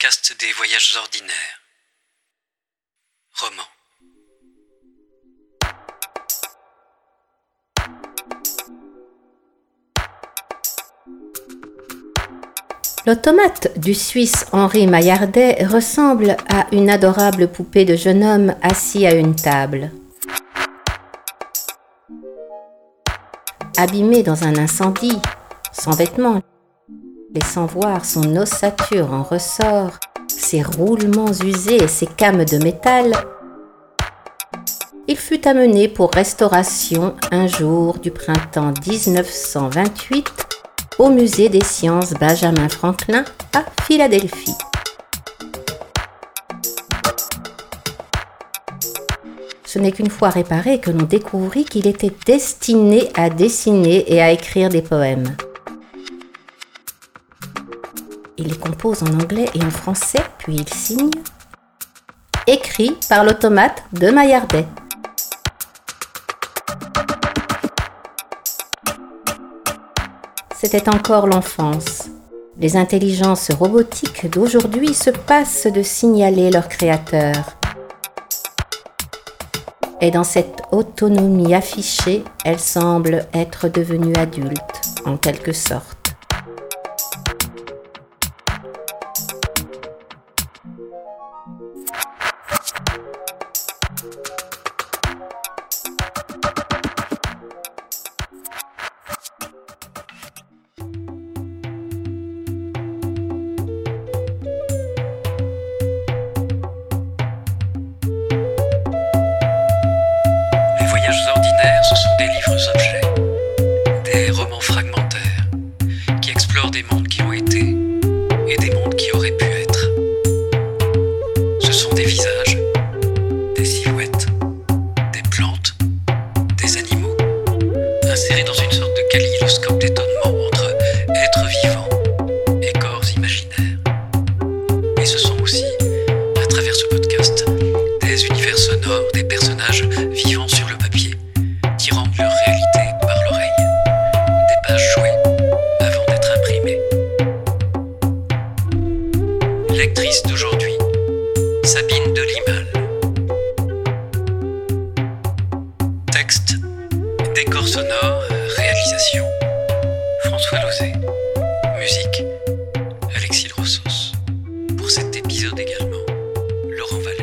podcast des voyages ordinaires. Roman. L'automate du Suisse Henri Maillardet ressemble à une adorable poupée de jeune homme assis à une table. Abîmé dans un incendie, sans vêtements, laissant voir son ossature en ressort, ses roulements usés et ses cames de métal, il fut amené pour restauration un jour du printemps 1928 au musée des sciences Benjamin Franklin à Philadelphie. Ce n'est qu'une fois réparé que l'on découvrit qu'il était destiné à dessiner et à écrire des poèmes. Il les compose en anglais et en français, puis il signe Écrit par l'automate de Maillardet. C'était encore l'enfance. Les intelligences robotiques d'aujourd'hui se passent de signaler leur créateur. Et dans cette autonomie affichée, elles semblent être devenues adultes, en quelque sorte. des romans fragmentaires qui explorent des mondes qui ont été et des mondes qui auraient pu être. Ce sont des visages, des silhouettes, des plantes, des animaux, insérés dans une sorte de kaléidoscope d'étonnement entre êtres vivants et corps imaginaires. Et ce sont aussi, à travers ce podcast, des univers sonores, des personnages vivants lectrice d'aujourd'hui, Sabine Delimal. Texte, décor sonore, réalisation, François Lauzet. Musique, Alexis Rossos. Pour cet épisode également, Laurent Vallée.